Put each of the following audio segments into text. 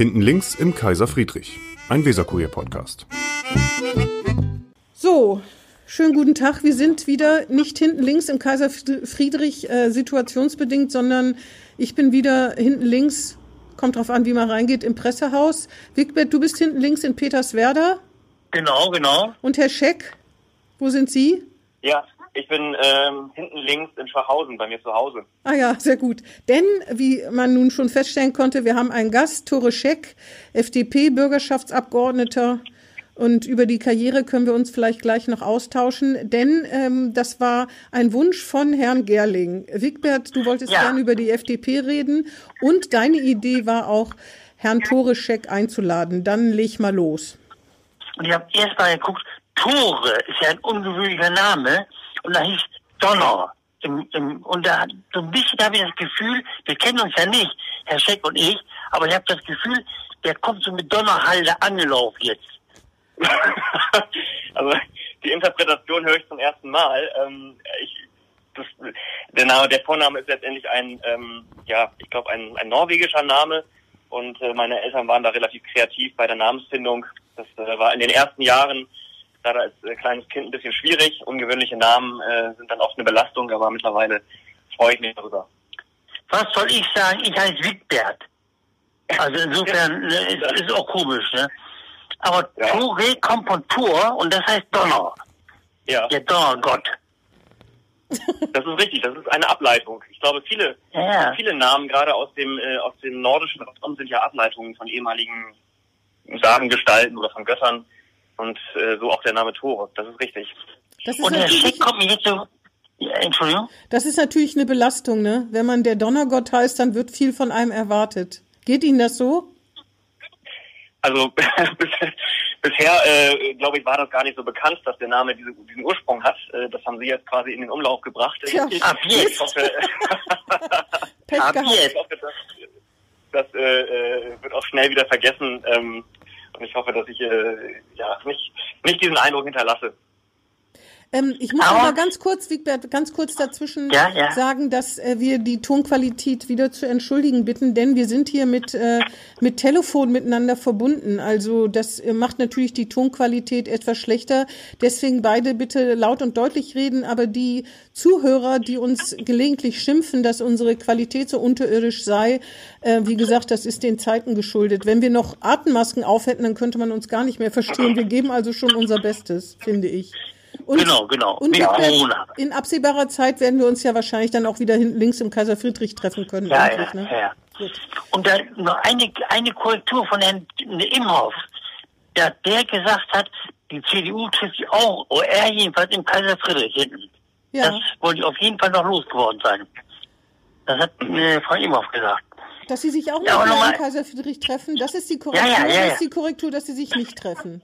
Hinten links im Kaiser Friedrich, ein Weserkurier-Podcast. So, schönen guten Tag. Wir sind wieder nicht hinten links im Kaiser Friedrich äh, situationsbedingt, sondern ich bin wieder hinten links, kommt drauf an, wie man reingeht, im Pressehaus. Wigbert, du bist hinten links in Peterswerda. Genau, genau. Und Herr Scheck, wo sind Sie? Ja, ich bin ähm, hinten links in Schwachhausen bei mir zu Hause. Ah ja, sehr gut. Denn, wie man nun schon feststellen konnte, wir haben einen Gast, Tore Scheck, FDP-Bürgerschaftsabgeordneter. Und über die Karriere können wir uns vielleicht gleich noch austauschen, denn ähm, das war ein Wunsch von Herrn Gerling. Wigbert, du wolltest ja. gerne über die FDP reden und deine Idee war auch, Herrn Tore Scheck einzuladen. Dann leg mal los. Und ich habe erst mal geguckt, Tore ist ja ein ungewöhnlicher Name und da hieß Donner. Im, im, und da so ein bisschen habe ich das Gefühl, wir kennen uns ja nicht, Herr Scheck und ich, aber ich habe das Gefühl, der kommt so mit Donnerhalde angelaufen jetzt. also die Interpretation höre ich zum ersten Mal. Ähm, ich, das, der Name, der Vorname ist letztendlich ein, ähm, ja, ich glaube ein, ein norwegischer Name und äh, meine Eltern waren da relativ kreativ bei der Namensfindung. Das äh, war in den ersten Jahren gerade als äh, kleines Kind ein bisschen schwierig. Ungewöhnliche Namen äh, sind dann oft eine Belastung, aber mittlerweile freue ich mich darüber. Was soll ich sagen? Ich heiße Wigbert. Also insofern ne, ist, ist auch komisch, ne? Aber ja. Tore kommt von Tor und das heißt Donner. Ja. Der Donnergott. Das ist richtig, das ist eine Ableitung. Ich glaube, viele, ja. viele Namen, gerade aus dem, äh, aus dem nordischen Raum, sind ja Ableitungen von ehemaligen Sagengestalten oder von Göttern. Und äh, so auch der Name Tore. Das ist richtig. Das ist und der Schick kommt mir jetzt so. Ja, Entschuldigung? Das ist natürlich eine Belastung, ne? Wenn man der Donnergott heißt, dann wird viel von einem erwartet. Geht Ihnen das so? Also bisher, äh, glaube ich, war das gar nicht so bekannt, dass der Name diese, diesen Ursprung hat. Äh, das haben Sie jetzt quasi in den Umlauf gebracht. Ja, ich, ab jetzt. Ich hoffe, Pech ab jetzt. Ich hoffe, das, das äh, äh, wird auch schnell wieder vergessen. Ähm, und ich hoffe, dass ich äh, ja nicht, nicht diesen Eindruck hinterlasse. Ähm, ich muss aber ganz kurz, Wigbert, ganz kurz dazwischen ja, ja. sagen, dass äh, wir die Tonqualität wieder zu entschuldigen bitten, denn wir sind hier mit, äh, mit Telefon miteinander verbunden. Also das äh, macht natürlich die Tonqualität etwas schlechter. Deswegen beide bitte laut und deutlich reden, aber die Zuhörer, die uns gelegentlich schimpfen, dass unsere Qualität so unterirdisch sei, äh, wie gesagt, das ist den Zeiten geschuldet. Wenn wir noch Atemmasken aufhätten, dann könnte man uns gar nicht mehr verstehen. Wir geben also schon unser Bestes, finde ich. Und, genau, genau. Und in absehbarer Zeit werden wir uns ja wahrscheinlich dann auch wieder hinten links im Kaiser Friedrich treffen können. Ja, ja, ne? ja. Gut. Und dann noch eine, eine Korrektur von Herrn Imhoff, der, der gesagt hat, die CDU trifft sich auch, oder er jedenfalls im Kaiser Friedrich hinten. Ja. Das wollte ich auf jeden Fall noch losgeworden sein. Das hat äh, Frau Imhoff gesagt. Dass sie sich auch ja, noch im Kaiser Friedrich treffen, das ist die Korrektur, ja, ja, ja, ja. das ist die Korrektur, dass sie sich nicht treffen.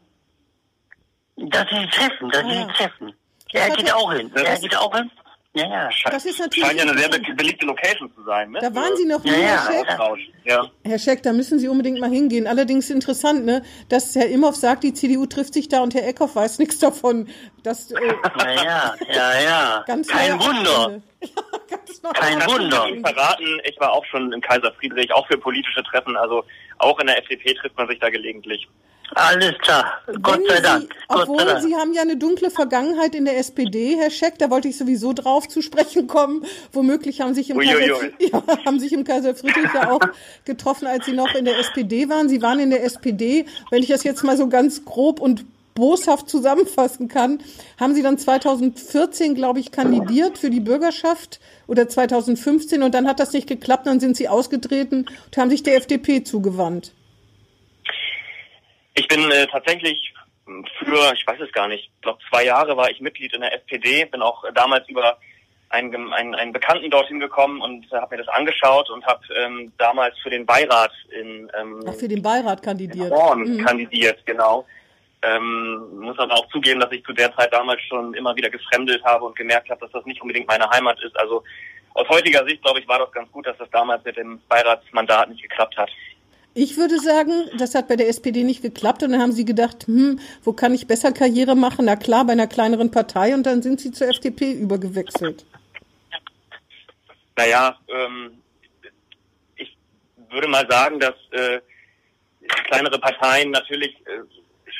Dass sie treffen, dass ah, sie treffen. Ja, er geht auch hin. Er geht auch hin. Ja, ja. Das ist natürlich Scheint ja eine sehr beliebte Location zu sein. Ne? Da waren Sie noch nie, ja, Herr Scheck. Ja. Herr Scheck, da müssen Sie unbedingt mal hingehen. Allerdings interessant, ne, dass Herr Imhoff sagt, die CDU trifft sich da und Herr Eckhoff weiß nichts davon. Das, äh, ja, ja, ja. Ganz Kein Wunder. Ja, Kein Wunder. Ich verraten, ich war auch schon im Kaiser Friedrich, auch für politische Treffen. Also auch in der FDP trifft man sich da gelegentlich. Alles klar, Gott sei Dank. Gott obwohl Dank. Sie haben ja eine dunkle Vergangenheit in der SPD, Herr Scheck, da wollte ich sowieso drauf zu sprechen kommen. Womöglich haben sich im, Kaiser, ja, haben sich im Kaiser Friedrich ja auch getroffen, als Sie noch in der SPD waren. Sie waren in der SPD, wenn ich das jetzt mal so ganz grob und boshaft zusammenfassen kann, haben Sie dann 2014, glaube ich, kandidiert für die Bürgerschaft oder 2015 und dann hat das nicht geklappt, dann sind Sie ausgetreten und haben sich der FDP zugewandt. Ich bin äh, tatsächlich für, ich weiß es gar nicht, ich glaube zwei Jahre war ich Mitglied in der SPD, bin auch damals über einen, einen, einen Bekannten dorthin gekommen und äh, habe mir das angeschaut und habe ähm, damals für den Beirat in ähm, Ach, für den Beirat kandidiert. Horn mhm. kandidiert, genau. Ähm, muss aber auch zugeben, dass ich zu der Zeit damals schon immer wieder gefremdelt habe und gemerkt habe, dass das nicht unbedingt meine Heimat ist. Also aus heutiger Sicht, glaube ich, war das ganz gut, dass das damals mit dem Beiratsmandat nicht geklappt hat. Ich würde sagen, das hat bei der SPD nicht geklappt und dann haben sie gedacht, hm, wo kann ich besser Karriere machen? Na klar, bei einer kleineren Partei und dann sind sie zur FDP übergewechselt. Naja, ähm, ich würde mal sagen, dass äh, kleinere Parteien natürlich äh,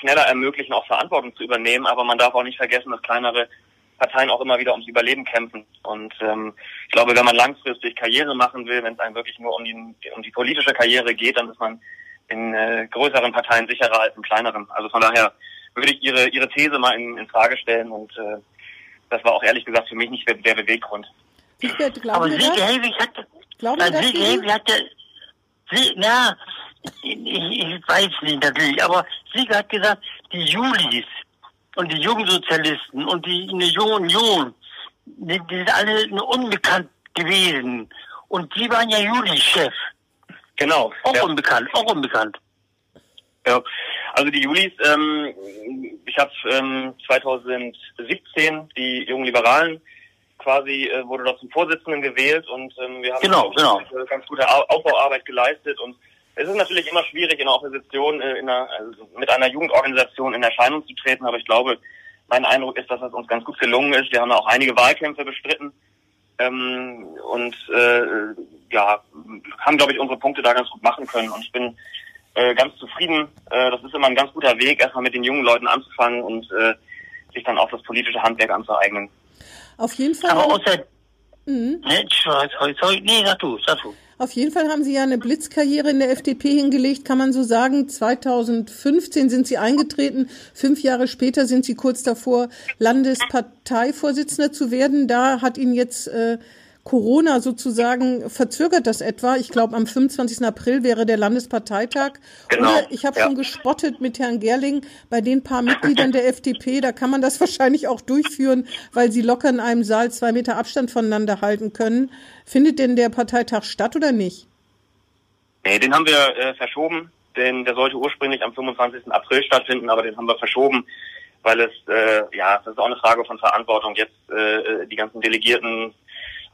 schneller ermöglichen, auch Verantwortung zu übernehmen, aber man darf auch nicht vergessen, dass kleinere Parteien auch immer wieder ums Überleben kämpfen. Und ähm, ich glaube, wenn man langfristig Karriere machen will, wenn es einem wirklich nur um die, um die politische Karriere geht, dann ist man in äh, größeren Parteien sicherer als in kleineren. Also von daher würde ich ihre ihre These mal in, in Frage stellen und äh, das war auch ehrlich gesagt für mich nicht der, der Beweggrund. Aber Silke Helwig hat, Glauben Sie Silke Helwig hatte, sie, na, ich, ich weiß nicht natürlich, aber Silke hat gesagt, die Julis und die Jungsozialisten und die junge Union, die, die sind alle unbekannt gewesen. Und die waren ja Juli-Chef. Genau. Auch ja. unbekannt, auch unbekannt. Ja, also die Julis, ähm, ich habe ähm, 2017 die jungen Liberalen quasi äh, wurde dort zum Vorsitzenden gewählt und ähm, wir haben genau, genau. ganz gute Aufbauarbeit geleistet und es ist natürlich immer schwierig in der Opposition äh, in einer, also mit einer Jugendorganisation in Erscheinung zu treten, aber ich glaube, mein Eindruck ist, dass es uns ganz gut gelungen ist. Wir haben auch einige Wahlkämpfe bestritten ähm, und äh, ja, haben, glaube ich, unsere Punkte da ganz gut machen können. Und ich bin äh, ganz zufrieden. Äh, das ist immer ein ganz guter Weg, erstmal mit den jungen Leuten anzufangen und äh, sich dann auch das politische Handwerk anzueignen. Auf jeden Fall. Aber außer, mhm. nee, sorry, nee, sag du, sag du. Auf jeden Fall haben Sie ja eine Blitzkarriere in der FDP hingelegt, kann man so sagen. 2015 sind Sie eingetreten. Fünf Jahre später sind Sie kurz davor, Landesparteivorsitzender zu werden. Da hat Ihnen jetzt äh, Corona sozusagen verzögert das etwa. Ich glaube, am 25. April wäre der Landesparteitag. Genau. Oder ich habe ja. schon gespottet mit Herrn Gerling bei den paar Mitgliedern der FDP. Da kann man das wahrscheinlich auch durchführen, weil sie locker in einem Saal zwei Meter Abstand voneinander halten können. Findet denn der Parteitag statt oder nicht? Nee, den haben wir äh, verschoben. Denn der sollte ursprünglich am 25. April stattfinden, aber den haben wir verschoben weil es äh, ja, das ist auch eine Frage von Verantwortung, jetzt äh, die ganzen Delegierten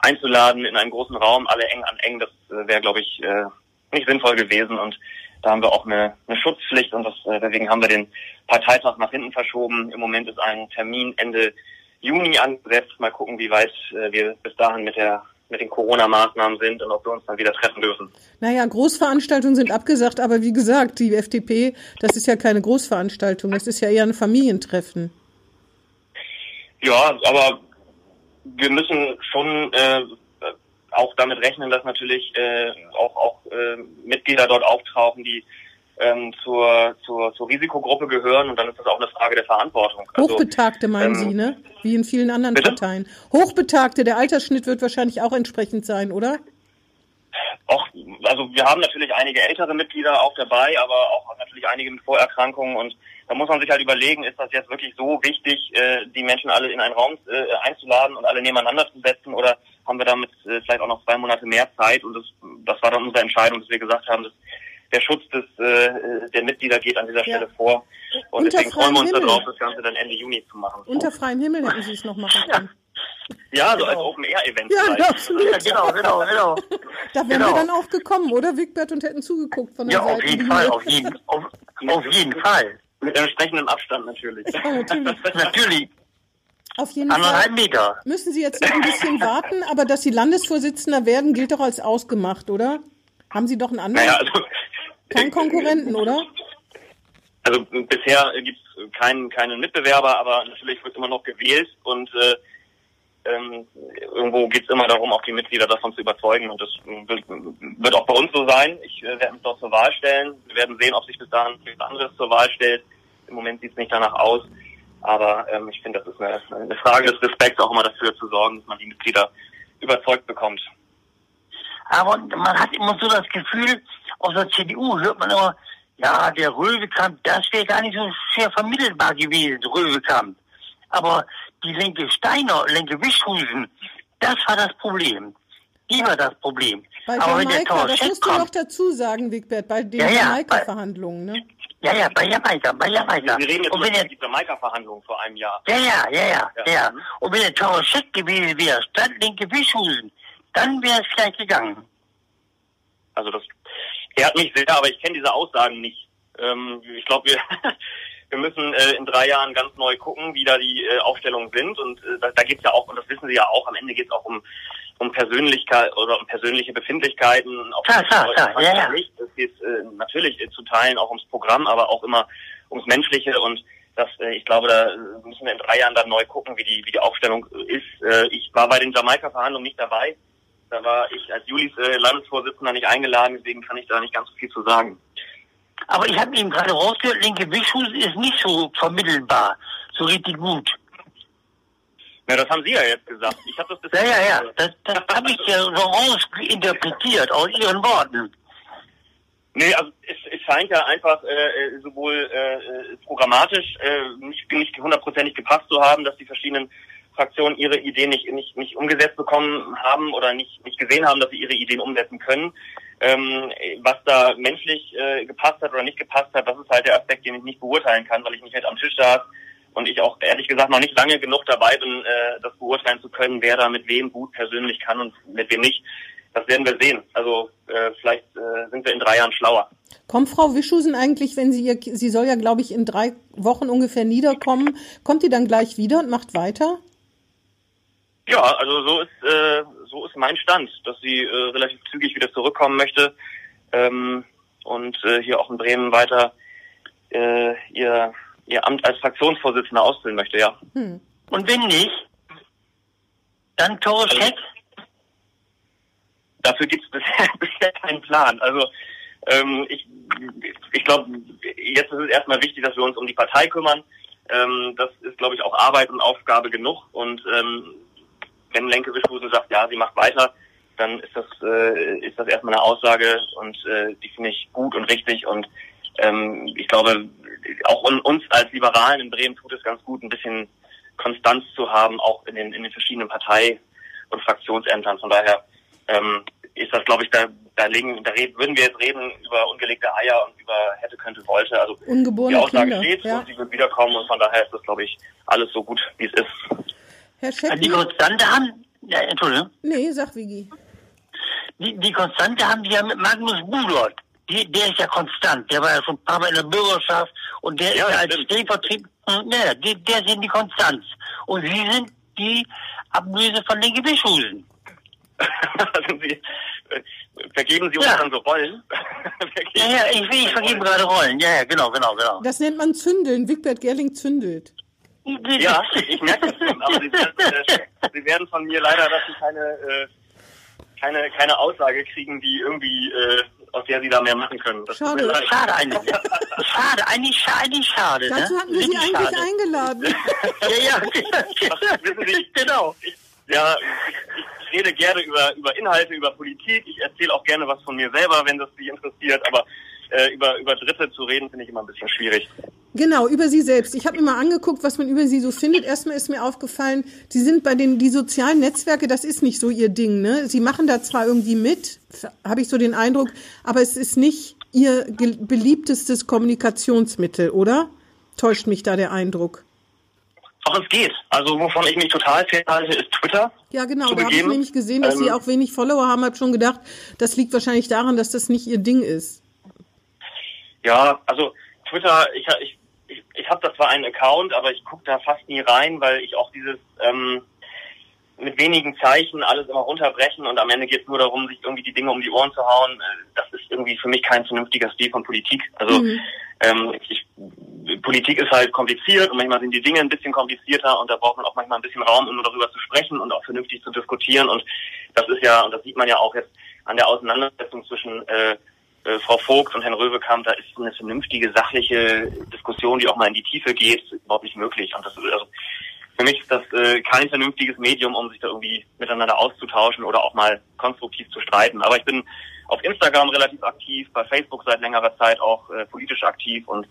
einzuladen in einen großen Raum, alle eng an eng, das äh, wäre, glaube ich, äh, nicht sinnvoll gewesen. Und da haben wir auch eine, eine Schutzpflicht und das, äh, deswegen haben wir den Parteitag nach hinten verschoben. Im Moment ist ein Termin Ende Juni angesetzt. Mal gucken, wie weit wir bis dahin mit der mit den Corona-Maßnahmen sind und ob wir uns dann wieder treffen dürfen. Naja, Großveranstaltungen sind abgesagt, aber wie gesagt, die FDP, das ist ja keine Großveranstaltung, das ist ja eher ein Familientreffen. Ja, aber wir müssen schon äh, auch damit rechnen, dass natürlich äh, auch, auch äh, Mitglieder dort auftauchen, die ähm, zur, zur, zur Risikogruppe gehören und dann ist das auch eine Frage der Verantwortung. Also, Hochbetagte meinen ähm, Sie, ne? Wie in vielen anderen bitte? Parteien. Hochbetagte, der Altersschnitt wird wahrscheinlich auch entsprechend sein, oder? Auch, also wir haben natürlich einige ältere Mitglieder auch dabei, aber auch natürlich einige mit Vorerkrankungen und da muss man sich halt überlegen, ist das jetzt wirklich so wichtig, äh, die Menschen alle in einen Raum äh, einzuladen und alle nebeneinander zu setzen oder haben wir damit äh, vielleicht auch noch zwei Monate mehr Zeit und das, das war dann unsere Entscheidung, dass wir gesagt haben, dass der Schutz des, äh, der Mitglieder geht an dieser Stelle ja. vor und Unter deswegen freuen wir uns darauf, das Ganze dann Ende Juni zu machen. Unter freiem Himmel hätten Sie es noch machen können. Ja, so genau. als Open-Air-Event. Ja, ja, absolut. Ja, genau, genau, genau. Da wären genau. wir dann auch gekommen, oder, Wigbert, und hätten zugeguckt von der ja, Seite. Ja, auf jeden Fall, auf jeden, auf, auf jeden Fall. Mit entsprechendem Abstand natürlich. Ja, natürlich. natürlich. Auf jeden Anderthalb Fall Meter. müssen Sie jetzt noch ein bisschen warten, aber dass Sie Landesvorsitzender werden, gilt doch als ausgemacht, oder? Haben Sie doch einen anderen? Naja, also, Keinen Konkurrenten, oder? Also bisher gibt es keinen, keinen Mitbewerber, aber natürlich wird immer noch gewählt und äh, ähm, irgendwo geht es immer darum, auch die Mitglieder davon zu überzeugen. Und das wird, wird auch bei uns so sein. Ich äh, werde mich dort zur Wahl stellen. Wir werden sehen, ob sich bis dahin etwas anderes zur Wahl stellt. Im Moment sieht es nicht danach aus. Aber ähm, ich finde, das ist eine, eine Frage des Respekts, auch immer dafür zu sorgen, dass man die Mitglieder überzeugt bekommt. Aber man hat immer so das Gefühl, aus der CDU hört man immer, ja, der Röwekamp, das wäre gar nicht so sehr vermittelbar gewesen, Röwekamp. Aber die Lenke Steiner, Lenke Wischhusen, das war das Problem. Die war das Problem. Bei Aber Jamaika, das musst kommt, du noch dazu sagen, Wigbert, bei den ja, ja, Jamaika-Verhandlungen, ne? Ja, ja, bei Jamaika, bei Jamaika. Wir reden jetzt über die Jamaika-Verhandlungen vor einem Jahr. Ja, ja, ja, ja, ja. ja. Und wenn der Toroschek gewesen wäre, statt linke Wischhusen, dann wäre es vielleicht gegangen. Also das ehrt mich sehr, aber ich kenne diese Aussagen nicht. Ähm, ich glaube, wir wir müssen äh, in drei Jahren ganz neu gucken, wie da die äh, Aufstellungen sind. Und äh, da, da geht es ja auch, und das wissen Sie ja auch, am Ende geht es auch um, um Persönlichkeit oder um persönliche Befindlichkeiten. Auch klar, klar, klar. Ja, ja. Das geht äh, natürlich äh, zu Teilen auch ums Programm, aber auch immer ums Menschliche und das, äh, ich glaube, da müssen wir in drei Jahren dann neu gucken, wie die, wie die Aufstellung ist. Äh, ich war bei den Jamaika-Verhandlungen nicht dabei. Da war ich als Julis äh, Landesvorsitzender nicht eingeladen, deswegen kann ich da nicht ganz so viel zu sagen. Aber ich habe eben gerade rausgehört, linke Wischfuß ist nicht so vermittelbar, so richtig gut. Ja, das haben Sie ja jetzt gesagt. Ich habe das Ja, ja, ja. Das, das habe ich ja so rausinterpretiert aus Ihren Worten. Nee, also es, es scheint ja einfach äh, sowohl äh, programmatisch äh, nicht, nicht hundertprozentig gepasst zu haben, dass die verschiedenen Fraktionen ihre Ideen nicht, nicht, nicht umgesetzt bekommen haben oder nicht, nicht gesehen haben, dass sie ihre Ideen umsetzen können. Ähm, was da menschlich äh, gepasst hat oder nicht gepasst hat, das ist halt der Aspekt, den ich nicht beurteilen kann, weil ich nicht halt am Tisch saß und ich auch ehrlich gesagt noch nicht lange genug dabei bin, äh, das beurteilen zu können, wer da mit wem gut persönlich kann und mit wem nicht. Das werden wir sehen. Also äh, vielleicht äh, sind wir in drei Jahren schlauer. Kommt Frau Wischusen eigentlich, wenn sie ihr, sie soll ja, glaube ich, in drei Wochen ungefähr niederkommen, kommt die dann gleich wieder und macht weiter? Ja, also so ist äh, so ist mein Stand, dass sie äh, relativ zügig wieder zurückkommen möchte ähm, und äh, hier auch in Bremen weiter äh, ihr ihr Amt als Fraktionsvorsitzender ausfüllen möchte, ja. Hm. Und wenn nicht, dann Toroschek? Also, dafür gibt es bisher, bisher keinen Plan. Also ähm, ich, ich glaube, jetzt ist es erstmal wichtig, dass wir uns um die Partei kümmern. Ähm, das ist, glaube ich, auch Arbeit und Aufgabe genug. Und ähm, wenn Lenke Wischhusen sagt, ja, sie macht weiter, dann ist das, äh, ist das erstmal eine Aussage und äh, die finde ich gut und richtig. Und ähm, ich glaube, auch uns als Liberalen in Bremen tut es ganz gut, ein bisschen Konstanz zu haben, auch in den, in den verschiedenen Partei- und Fraktionsämtern. Von daher ähm, ist das, glaube ich, da, da, legen, da reden, würden wir jetzt reden über ungelegte Eier und über hätte, könnte, wollte. Also Ungeborene die Aussage Kinder, steht ja. und sie wird wiederkommen und von daher ist das, glaube ich, alles so gut, wie es ist. Herr Scheck, die Konstante haben, ja, Entschuldigung. Nee, sag Vigi. Die, die Konstante haben die ja mit Magnus Budort die, der ist ja konstant. Der war ja schon ein paar Mal in der Bürgerschaft und der ja, ist ja als Stellvertreter, naja, der, der sind die Konstanz. Und Sie sind die Ablöse von den Gewischhusen. also Sie, äh, vergeben Sie uns ja. dann so Rollen? ja, ja, ich, ich vergebe gerade Rollen. Ja, ja, genau, genau, genau. Das nennt man Zündeln. Wigbert Gerling zündelt. Ja, ich merke das schon, aber Sie werden, äh, Sie werden von mir leider dazu keine, äh, keine, keine Aussage kriegen, die irgendwie äh, aus der sie da mehr machen können. Das schade. Schade eigentlich. schade, eigentlich schade, schade. Dazu ne? hatten wir sie eigentlich schade. eingeladen. ja, ja. wissen Sie, genau. Ich, ja, ich, ich rede gerne über, über Inhalte, über Politik. Ich erzähle auch gerne was von mir selber, wenn das Sie interessiert. Aber äh, über, über Dritte zu reden, finde ich immer ein bisschen schwierig. Genau, über Sie selbst. Ich habe mir mal angeguckt, was man über Sie so findet. Erstmal ist mir aufgefallen, Sie sind bei den die sozialen Netzwerke, das ist nicht so Ihr Ding. Ne? Sie machen da zwar irgendwie mit, habe ich so den Eindruck, aber es ist nicht Ihr beliebtestes Kommunikationsmittel, oder? Täuscht mich da der Eindruck? Ach, es geht. Also wovon ich mich total fernhalte, ist Twitter. Ja, genau. Da habe ich nämlich gesehen, dass ähm, Sie auch wenig Follower haben. Habe schon gedacht, das liegt wahrscheinlich daran, dass das nicht Ihr Ding ist. Ja, also Twitter, ich, ich, ich, ich habe da zwar einen Account, aber ich gucke da fast nie rein, weil ich auch dieses ähm, mit wenigen Zeichen alles immer runterbrechen und am Ende geht es nur darum, sich irgendwie die Dinge um die Ohren zu hauen. Äh, das ist irgendwie für mich kein vernünftiger Stil von Politik. Also mhm. ähm, ich, Politik ist halt kompliziert und manchmal sind die Dinge ein bisschen komplizierter und da braucht man auch manchmal ein bisschen Raum, um nur darüber zu sprechen und auch vernünftig zu diskutieren. Und das ist ja, und das sieht man ja auch jetzt an der Auseinandersetzung zwischen äh, äh, Frau Vogt und Herrn Röwekamp, da ist eine vernünftige, sachliche Diskussion, die auch mal in die Tiefe geht, überhaupt nicht möglich. Und das also für mich ist das äh, kein vernünftiges Medium, um sich da irgendwie miteinander auszutauschen oder auch mal konstruktiv zu streiten. Aber ich bin auf Instagram relativ aktiv, bei Facebook seit längerer Zeit auch äh, politisch aktiv und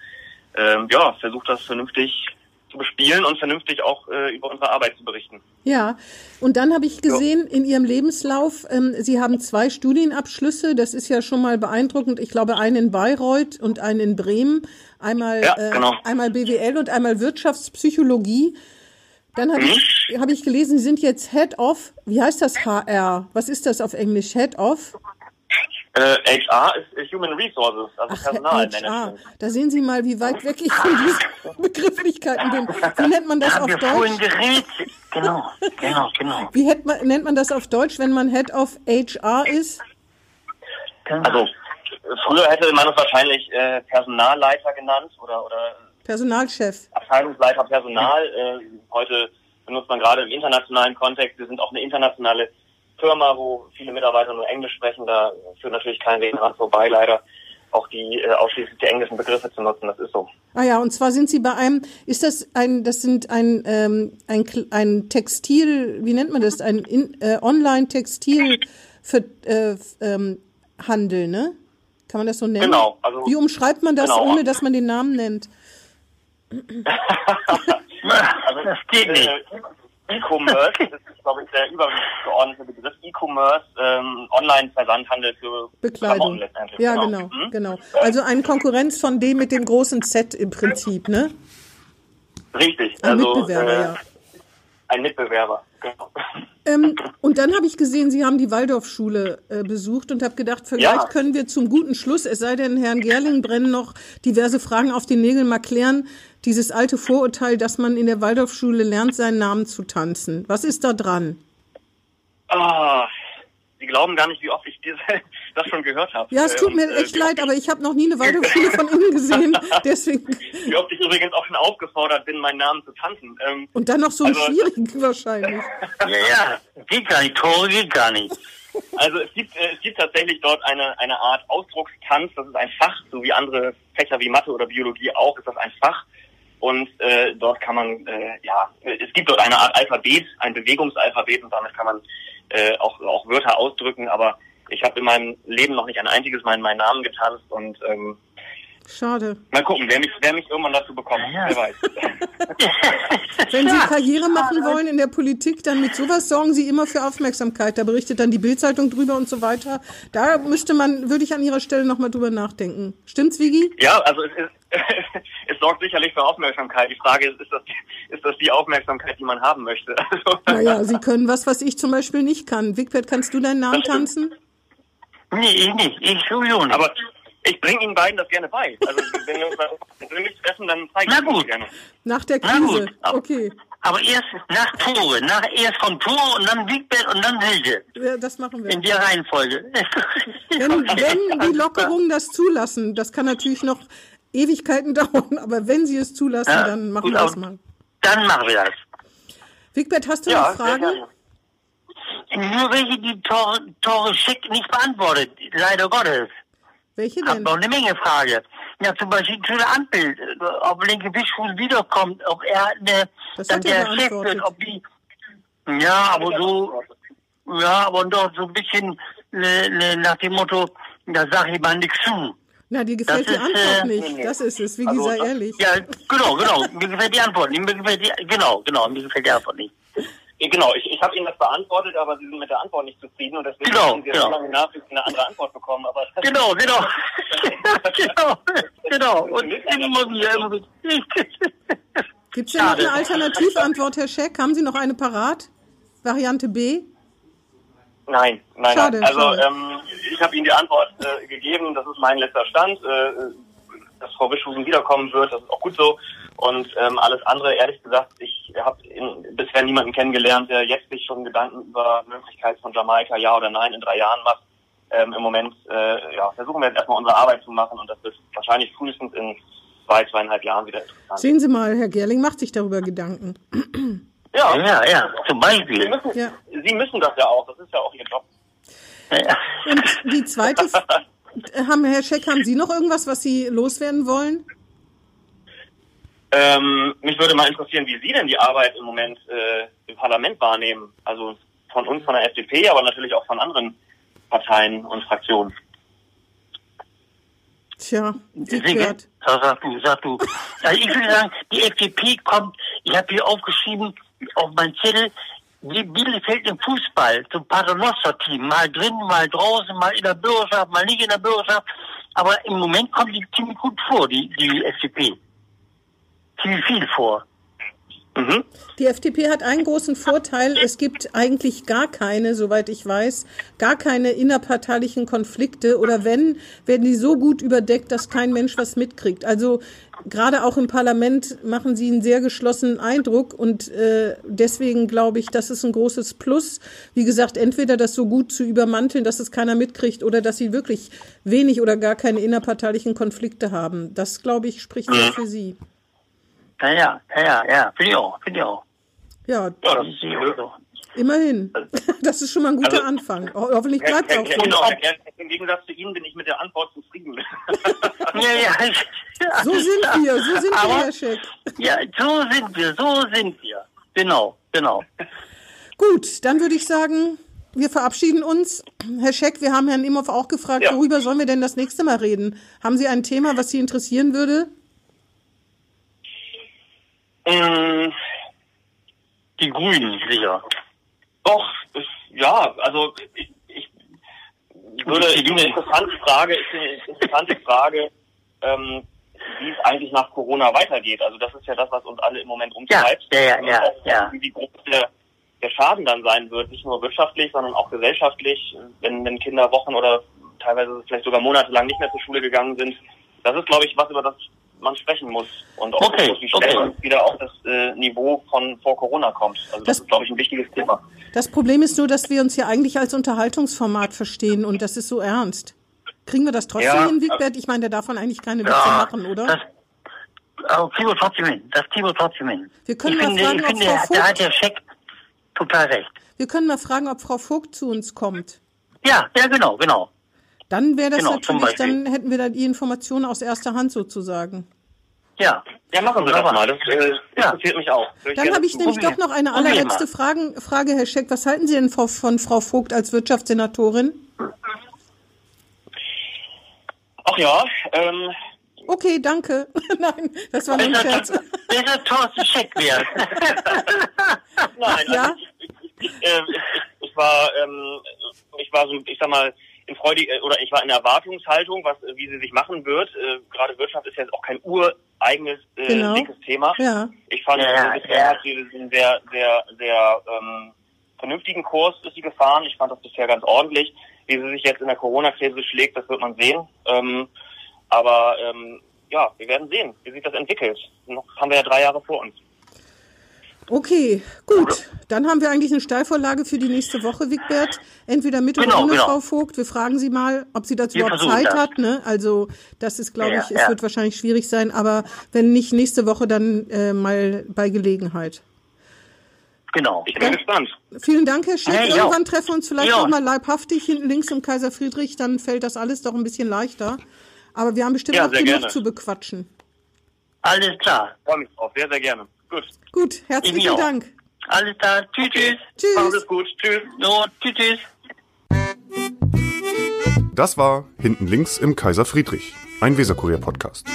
ähm, ja, versuche das vernünftig zu bespielen und vernünftig auch äh, über unsere Arbeit zu berichten. Ja, und dann habe ich gesehen in Ihrem Lebenslauf, ähm, Sie haben zwei Studienabschlüsse. Das ist ja schon mal beeindruckend. Ich glaube, einen in Bayreuth und einen in Bremen. Einmal, ja, äh, genau. einmal BWL und einmal Wirtschaftspsychologie. Dann habe mhm. ich, hab ich gelesen, Sie sind jetzt Head of, wie heißt das HR? Was ist das auf Englisch? Head of? Äh, HR ist Human Resources, also Personalmanagement. HR. Da sehen Sie mal, wie weit weg ich von diesen Begrifflichkeiten bin. Wie nennt man das da auf wir Deutsch? Geredet. Genau, genau, genau. Wie man, nennt man das auf Deutsch, wenn man Head of HR ist? Genau. Also früher hätte man es wahrscheinlich äh, Personalleiter genannt oder, oder Personalchef. Abteilungsleiter Personal. Äh, heute benutzt man gerade im internationalen Kontext. Wir sind auch eine internationale Firma, wo viele Mitarbeiter nur Englisch sprechen. Da führt natürlich kein Weg dran vorbei, leider auch die äh, ausschließlich die englischen Begriffe zu nutzen. Das ist so. Ah ja, und zwar sind Sie bei einem, ist das ein, das sind ein ähm, ein, ein Textil, wie nennt man das, ein in, äh, Online-Textil für äh, ähm, Handel, ne? Kann man das so nennen? Genau. Also, wie umschreibt man das, genau. ohne dass man den Namen nennt? also, das geht nicht. E-Commerce ist, glaube ich, der übergeordnete Begriff. E-Commerce, ähm, Online-Versandhandel für Bekleidung. letztendlich. Ja, genau, genau, mhm. genau. Also eine Konkurrenz von dem mit dem großen Z im Prinzip, ne? Richtig. Ein also, Mitbewerber, äh, ja. Ein Mitbewerber, genau. Ähm, und dann habe ich gesehen, Sie haben die Waldorfschule äh, besucht und habe gedacht, vielleicht ja. können wir zum guten Schluss, es sei denn, Herrn Gerling brennen noch diverse Fragen auf den Nägeln mal klären, dieses alte Vorurteil, dass man in der Waldorfschule lernt, seinen Namen zu tanzen. Was ist da dran? Ah, Sie glauben gar nicht, wie oft ich diese, das schon gehört habe. Ja, es tut mir äh, echt leid, aber ich habe noch nie eine Waldorfschule von Ihnen gesehen. Deswegen. Wie oft ich übrigens auch schon aufgefordert bin, meinen Namen zu tanzen. Ähm, Und dann noch so also, ein schwierig wahrscheinlich. ja, ja, geht gar nicht, Tore geht gar nicht. Also es gibt, äh, es gibt tatsächlich dort eine, eine Art Ausdruckstanz, das ist ein Fach, so wie andere Fächer wie Mathe oder Biologie auch, ist das ein Fach. Und äh, dort kann man, äh, ja, es gibt dort eine Art Alphabet, ein Bewegungsalphabet und damit kann man äh, auch, auch Wörter ausdrücken, aber ich habe in meinem Leben noch nicht ein einziges Mal in meinen Namen getanzt und ähm, Schade. Mal gucken, wer mich, wer mich irgendwann dazu bekommt, ja. wer weiß. Wenn Sie Karriere machen wollen in der Politik, dann mit sowas sorgen Sie immer für Aufmerksamkeit. Da berichtet dann die Bildzeitung drüber und so weiter. Da müsste man, würde ich an Ihrer Stelle nochmal drüber nachdenken. Stimmt's, Vigi? Ja, also es, ist, es sorgt sicherlich für Aufmerksamkeit. Die Frage ist, ist das, ist das die Aufmerksamkeit, die man haben möchte? Also, naja, Sie können was, was ich zum Beispiel nicht kann. Wigbert, kannst du deinen Namen tanzen? Nee, ich nicht. Ich sowieso nicht. Aber ich bringe Ihnen beiden das gerne bei. Also wenn wir uns persönlich treffen, dann zeige ich Na gut. gerne. Nach der Krise, okay. Aber erst nach Tore, nach, erst vom Tor und dann Biegbett und dann Hilde. Ja, das machen wir. In der Reihenfolge. Wenn, wenn die Lockerungen das zulassen, das kann natürlich noch Ewigkeiten dauern, aber wenn sie es zulassen, ja, dann machen wir das mal. Dann machen wir das. Wigbert, hast du ja, noch Fragen? Nur welche die Tore, Tore schick nicht beantwortet, leider Gottes. Welche denn? Hab noch eine Menge Frage. Ja, zum Beispiel zu der Ampel, ob linke Bischfuß wiederkommt, ob er eine, das dann der Chef wird, ob die, ja, aber so, ja, aber doch so ein bisschen ne, ne, nach dem Motto, da sage ich mal nichts zu. Na, dir gefällt das die ist, Antwort äh, nicht. Das ist es, wie also, sei ehrlich. Ja, genau, genau. Mir gefällt die Antwort nicht. Mir gefällt die, genau, genau, mir gefällt die Antwort nicht. Genau, ich, ich habe Ihnen das beantwortet, aber Sie sind mit der Antwort nicht zufrieden und deswegen genau, haben Sie genau. lange Nachricht eine andere Antwort bekommen. Aber genau, genau. genau, genau. Und ich ja immer Gibt es denn noch eine Alternativantwort, Herr Scheck? Haben Sie noch eine parat? Variante B? Nein, nein, schade, nein. Also schade. Ähm, ich habe Ihnen die Antwort äh, gegeben, das ist mein letzter Stand, äh, dass Frau Bischhusen wiederkommen wird, das ist auch gut so. Und ähm, alles andere, ehrlich gesagt, ich habe bisher niemanden kennengelernt, der jetzt sich schon Gedanken über Möglichkeit von Jamaika, ja oder nein, in drei Jahren macht. Ähm, Im Moment äh, ja, versuchen wir jetzt erstmal unsere Arbeit zu machen und das wird wahrscheinlich frühestens in zwei, zweieinhalb Jahren wieder interessant. Sehen Sie mal, Herr Gerling macht sich darüber Gedanken. Ja, ja, ja, zum Beispiel. Sie müssen, ja. Sie müssen das ja auch, das ist ja auch Ihr Job. Ja. Und die zweite, haben, Herr Scheck, haben Sie noch irgendwas, was Sie loswerden wollen? Ähm, mich würde mal interessieren, wie Sie denn die Arbeit im Moment äh, im Parlament wahrnehmen. Also von uns, von der FDP, aber natürlich auch von anderen Parteien und Fraktionen. Tja, wie gehört. Sag du, sag du. Also ich würde sagen, die FDP kommt, ich habe hier aufgeschrieben, auf mein Zettel, wie Bielefeld im Fußball, zum Paternoster-Team, mal drin, mal draußen, mal in der Bürgerschaft, mal nicht in der Bürgerschaft. Aber im Moment kommt die ziemlich gut vor, die, die FDP ziemlich viel vor. Mhm. Die FDP hat einen großen Vorteil. Es gibt eigentlich gar keine, soweit ich weiß, gar keine innerparteilichen Konflikte oder wenn, werden die so gut überdeckt, dass kein Mensch was mitkriegt. Also gerade auch im Parlament machen sie einen sehr geschlossenen Eindruck und äh, deswegen glaube ich, das ist ein großes Plus. Wie gesagt, entweder das so gut zu übermanteln, dass es keiner mitkriegt oder dass sie wirklich wenig oder gar keine innerparteilichen Konflikte haben. Das glaube ich spricht sehr für sie. Ja, ja, ja, ja, finde ich auch, finde ich auch. Ja, ja das ist so. Immerhin. Das ist schon mal ein guter also, Anfang. Hoffentlich bleibt es auch so. Genau, Im Gegensatz zu Ihnen bin ich mit der Antwort zufrieden. ja, ja. So sind wir, so sind Aber, wir, Herr Scheck. Ja, so sind wir, so sind wir. Genau, genau. Gut, dann würde ich sagen, wir verabschieden uns. Herr Scheck, wir haben Herrn Imhoff auch gefragt, ja. worüber sollen wir denn das nächste Mal reden? Haben Sie ein Thema, was Sie interessieren würde? Ähm, die Grünen, sicher. Doch, ja, also ich, ich würde, eine interessante Frage, ist eine interessante Frage, ähm, wie es eigentlich nach Corona weitergeht. Also das ist ja das, was uns alle im Moment umtreibt. Ja, ja, ja, ja. Wie groß der, der Schaden dann sein wird, nicht nur wirtschaftlich, sondern auch gesellschaftlich, wenn, wenn Kinder Wochen oder teilweise vielleicht sogar monatelang nicht mehr zur Schule gegangen sind. Das ist, glaube ich, was über das man sprechen muss und auch okay, wie schnell okay. wieder auf das äh, Niveau von vor Corona kommt. Also das, das ist, glaube ich, ein wichtiges Thema. Das Problem ist nur, dass wir uns ja eigentlich als Unterhaltungsformat verstehen und das ist so ernst. Kriegen wir das trotzdem ja, hin, Wigbert? Ich meine, der darf man eigentlich keine Witze ja, machen, oder? Das, oh, Timo trotzdem hin. Das Timo trotzdem hin. Wir können ich mal finde, fragen, ich ob finde, Frau Vogt, da hat der Scheck total recht. Wir können mal fragen, ob Frau Vogt zu uns kommt. Ja, ja, genau, genau. Dann wäre das genau, natürlich, dann hätten wir da die Informationen aus erster Hand sozusagen. Ja. Ja, machen wir das mal. Das äh, ja. interessiert mich auch. Dann habe ich nämlich doch noch eine allerletzte Frage, Frage, Herr Scheck. Was halten Sie denn von, von Frau Vogt als Wirtschaftssenatorin? Ach ja, ähm, Okay, danke. Nein, das war ein Scherz. Wäre Thorsten Scheck wert. Nein, ja? Also ich, ich, ich, äh, ich, war, ähm, ich war so, ich sag mal, in freudig äh, oder ich war in Erwartungshaltung, was wie sie sich machen wird. Äh, gerade Wirtschaft ist ja jetzt auch kein ureigenes äh, genau. dickes Thema. Ja. Ich fand, ja, bisher ja. hat sie einen sehr, sehr, sehr ähm, vernünftigen Kurs ist sie gefahren. Ich fand das bisher ganz ordentlich. Wie sie sich jetzt in der Corona-Krise schlägt, das wird man sehen. Ähm, aber ähm, ja, wir werden sehen, wie sich das entwickelt. Noch haben wir ja drei Jahre vor uns. Okay, gut. Dann haben wir eigentlich eine Steilvorlage für die nächste Woche, Wigbert. Entweder mit oder genau, ohne genau. Frau Vogt. Wir fragen sie mal, ob sie dazu überhaupt Zeit das. hat. Ne? Also das ist, glaube ja, ich, ja. es wird wahrscheinlich schwierig sein. Aber wenn nicht nächste Woche, dann äh, mal bei Gelegenheit. Genau. Ich bin ja. gespannt. Vielen Dank, Herr Schick. Hey, Irgendwann treffen wir uns vielleicht noch mal leibhaftig hinten links im Kaiser Friedrich. Dann fällt das alles doch ein bisschen leichter. Aber wir haben bestimmt auch genug gerne. zu bequatschen. Alles klar. Freue mich drauf. Sehr, sehr gerne. Gut. Gut, herzlichen Dank. Alles klar. Tschüss, tschüss. Tschüss. Alles gut. Tschüss. No, tschüss, tschüss. Das war Hinten links im Kaiser Friedrich, ein Weserkurier-Podcast.